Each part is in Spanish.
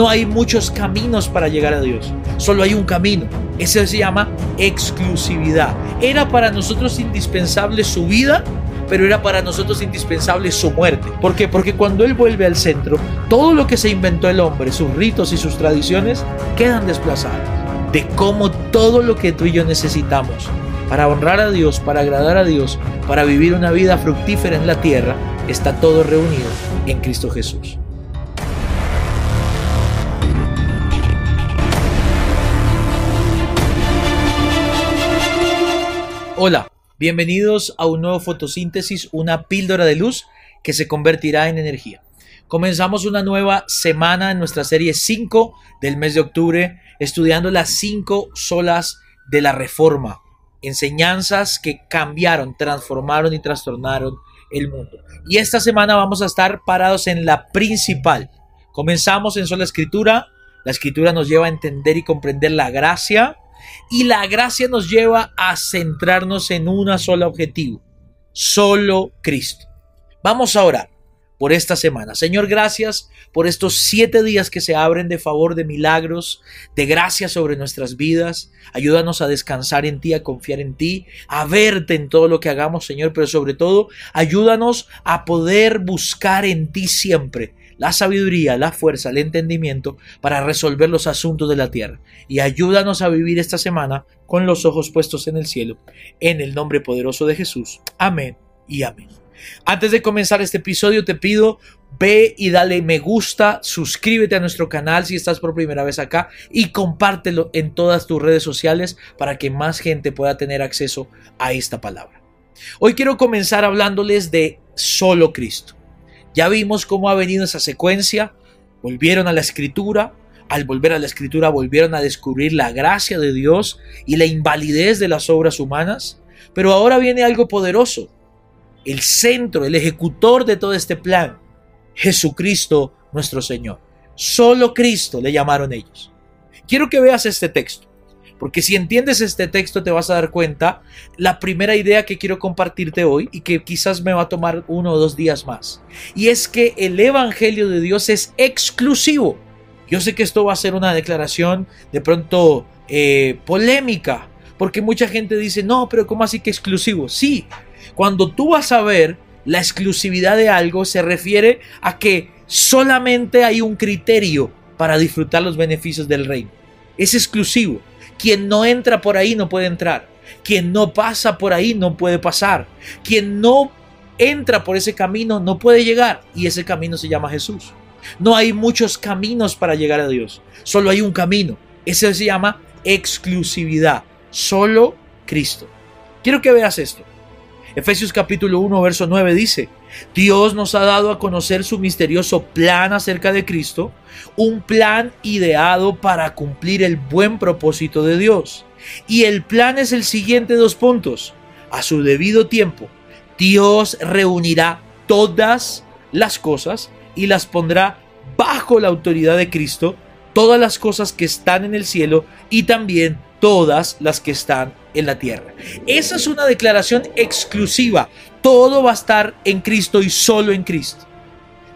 No hay muchos caminos para llegar a Dios. Solo hay un camino. Ese se llama exclusividad. Era para nosotros indispensable su vida, pero era para nosotros indispensable su muerte. ¿Por qué? Porque cuando Él vuelve al centro, todo lo que se inventó el hombre, sus ritos y sus tradiciones, quedan desplazados. De cómo todo lo que tú y yo necesitamos para honrar a Dios, para agradar a Dios, para vivir una vida fructífera en la tierra, está todo reunido en Cristo Jesús. Hola, bienvenidos a un nuevo fotosíntesis, una píldora de luz que se convertirá en energía. Comenzamos una nueva semana en nuestra serie 5 del mes de octubre, estudiando las 5 solas de la reforma, enseñanzas que cambiaron, transformaron y trastornaron el mundo. Y esta semana vamos a estar parados en la principal. Comenzamos en sola escritura, la escritura nos lleva a entender y comprender la gracia, y la gracia nos lleva a centrarnos en un solo objetivo, solo Cristo. Vamos a orar por esta semana. Señor, gracias por estos siete días que se abren de favor de milagros, de gracia sobre nuestras vidas. Ayúdanos a descansar en ti, a confiar en ti, a verte en todo lo que hagamos, Señor, pero sobre todo, ayúdanos a poder buscar en ti siempre la sabiduría, la fuerza, el entendimiento para resolver los asuntos de la tierra. Y ayúdanos a vivir esta semana con los ojos puestos en el cielo, en el nombre poderoso de Jesús. Amén y amén. Antes de comenzar este episodio te pido ve y dale me gusta, suscríbete a nuestro canal si estás por primera vez acá y compártelo en todas tus redes sociales para que más gente pueda tener acceso a esta palabra. Hoy quiero comenzar hablándoles de solo Cristo. Ya vimos cómo ha venido esa secuencia. Volvieron a la escritura. Al volver a la escritura volvieron a descubrir la gracia de Dios y la invalidez de las obras humanas. Pero ahora viene algo poderoso. El centro, el ejecutor de todo este plan. Jesucristo nuestro Señor. Solo Cristo le llamaron ellos. Quiero que veas este texto. Porque si entiendes este texto te vas a dar cuenta la primera idea que quiero compartirte hoy y que quizás me va a tomar uno o dos días más. Y es que el Evangelio de Dios es exclusivo. Yo sé que esto va a ser una declaración de pronto eh, polémica, porque mucha gente dice, no, pero ¿cómo así que exclusivo? Sí, cuando tú vas a ver la exclusividad de algo, se refiere a que solamente hay un criterio para disfrutar los beneficios del reino. Es exclusivo. Quien no entra por ahí no puede entrar. Quien no pasa por ahí no puede pasar. Quien no entra por ese camino no puede llegar. Y ese camino se llama Jesús. No hay muchos caminos para llegar a Dios. Solo hay un camino. Ese se llama exclusividad. Solo Cristo. Quiero que veas esto. Efesios capítulo 1, verso 9 dice, Dios nos ha dado a conocer su misterioso plan acerca de Cristo, un plan ideado para cumplir el buen propósito de Dios. Y el plan es el siguiente dos puntos. A su debido tiempo, Dios reunirá todas las cosas y las pondrá bajo la autoridad de Cristo, todas las cosas que están en el cielo y también todas las que están en la tierra. Esa es una declaración exclusiva. Todo va a estar en Cristo y solo en Cristo.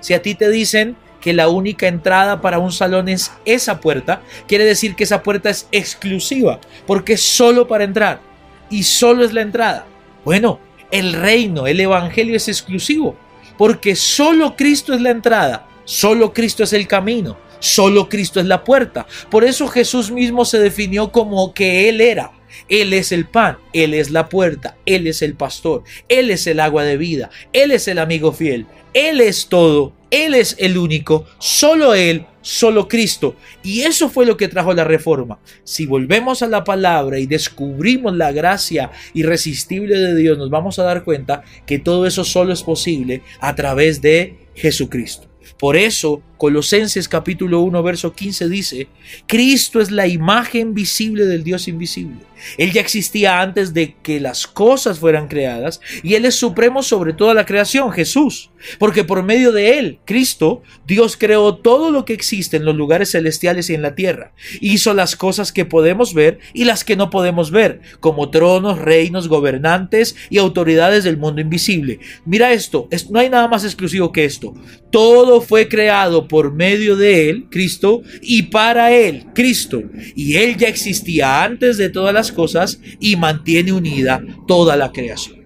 Si a ti te dicen que la única entrada para un salón es esa puerta, quiere decir que esa puerta es exclusiva, porque es solo para entrar y solo es la entrada. Bueno, el reino, el evangelio es exclusivo, porque solo Cristo es la entrada, solo Cristo es el camino, solo Cristo es la puerta. Por eso Jesús mismo se definió como que Él era él es el pan, Él es la puerta, Él es el pastor, Él es el agua de vida, Él es el amigo fiel, Él es todo, Él es el único, solo Él, solo Cristo. Y eso fue lo que trajo la reforma. Si volvemos a la palabra y descubrimos la gracia irresistible de Dios, nos vamos a dar cuenta que todo eso solo es posible a través de Jesucristo. Por eso Colosenses capítulo 1 verso 15 dice, Cristo es la imagen visible del Dios invisible. Él ya existía antes de que las cosas fueran creadas y Él es supremo sobre toda la creación, Jesús. Porque por medio de Él, Cristo, Dios creó todo lo que existe en los lugares celestiales y en la tierra. Hizo las cosas que podemos ver y las que no podemos ver, como tronos, reinos, gobernantes y autoridades del mundo invisible. Mira esto, no hay nada más exclusivo que esto. Todo fue creado por medio de Él, Cristo, y para Él, Cristo. Y Él ya existía antes de todas las cosas y mantiene unida toda la creación.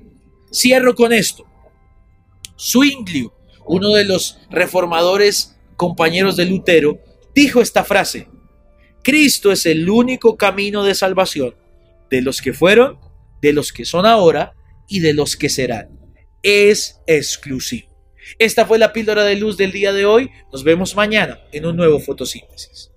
Cierro con esto. Zwinglio, uno de los reformadores compañeros de Lutero, dijo esta frase. Cristo es el único camino de salvación de los que fueron, de los que son ahora y de los que serán. Es exclusivo. Esta fue la píldora de luz del día de hoy. Nos vemos mañana en un nuevo fotosíntesis.